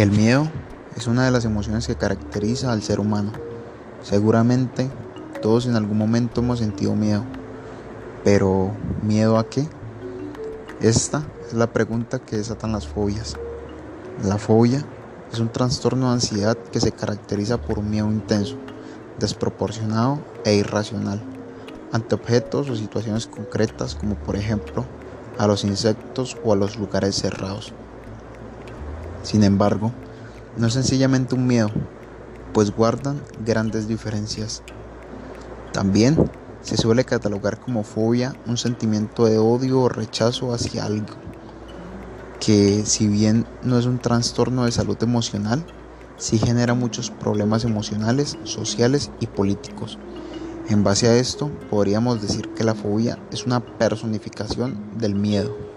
El miedo es una de las emociones que caracteriza al ser humano. Seguramente todos en algún momento hemos sentido miedo. Pero ¿miedo a qué? Esta es la pregunta que desatan las fobias. La fobia es un trastorno de ansiedad que se caracteriza por un miedo intenso, desproporcionado e irracional ante objetos o situaciones concretas como por ejemplo a los insectos o a los lugares cerrados. Sin embargo, no es sencillamente un miedo, pues guardan grandes diferencias. También se suele catalogar como fobia un sentimiento de odio o rechazo hacia algo, que si bien no es un trastorno de salud emocional, sí genera muchos problemas emocionales, sociales y políticos. En base a esto, podríamos decir que la fobia es una personificación del miedo.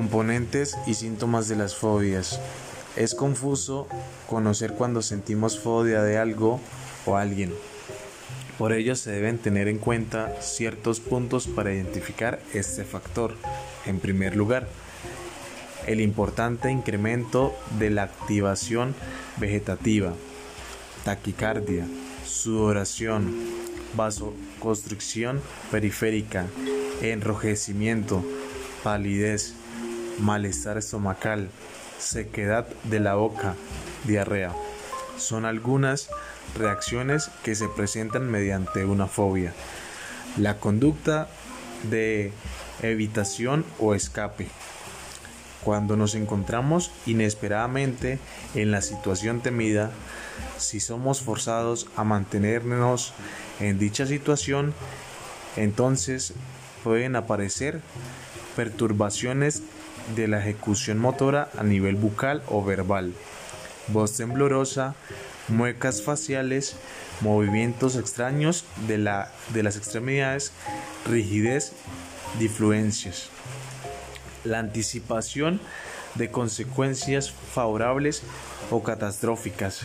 Componentes y síntomas de las fobias. Es confuso conocer cuando sentimos fobia de algo o alguien. Por ello se deben tener en cuenta ciertos puntos para identificar este factor. En primer lugar, el importante incremento de la activación vegetativa, taquicardia, sudoración, vasoconstricción periférica, enrojecimiento, palidez, malestar estomacal, sequedad de la boca, diarrea. Son algunas reacciones que se presentan mediante una fobia. La conducta de evitación o escape. Cuando nos encontramos inesperadamente en la situación temida, si somos forzados a mantenernos en dicha situación, entonces pueden aparecer perturbaciones de la ejecución motora a nivel bucal o verbal, voz temblorosa, muecas faciales, movimientos extraños de, la, de las extremidades, rigidez, difluencias. La anticipación de consecuencias favorables o catastróficas.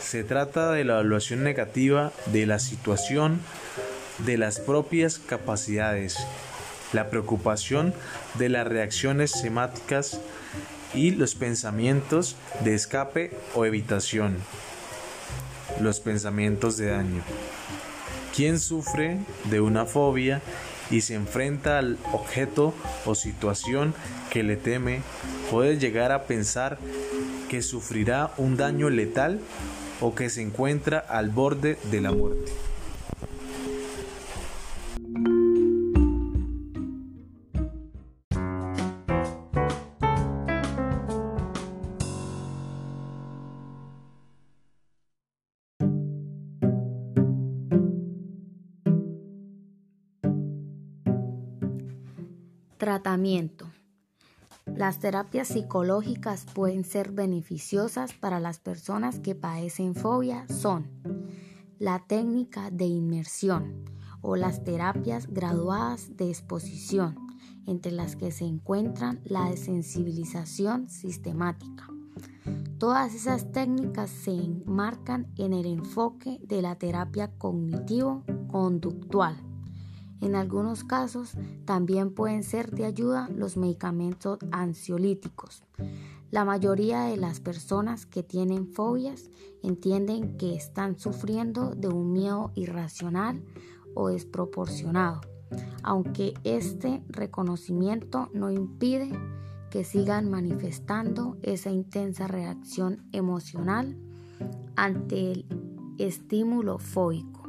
Se trata de la evaluación negativa de la situación, de las propias capacidades la preocupación de las reacciones semáticas y los pensamientos de escape o evitación. Los pensamientos de daño. Quien sufre de una fobia y se enfrenta al objeto o situación que le teme puede llegar a pensar que sufrirá un daño letal o que se encuentra al borde de la muerte. Tratamiento. Las terapias psicológicas pueden ser beneficiosas para las personas que padecen fobia son la técnica de inmersión o las terapias graduadas de exposición, entre las que se encuentran la desensibilización sistemática. Todas esas técnicas se enmarcan en el enfoque de la terapia cognitivo-conductual en algunos casos también pueden ser de ayuda los medicamentos ansiolíticos. La mayoría de las personas que tienen fobias entienden que están sufriendo de un miedo irracional o desproporcionado, aunque este reconocimiento no impide que sigan manifestando esa intensa reacción emocional ante el estímulo fóbico.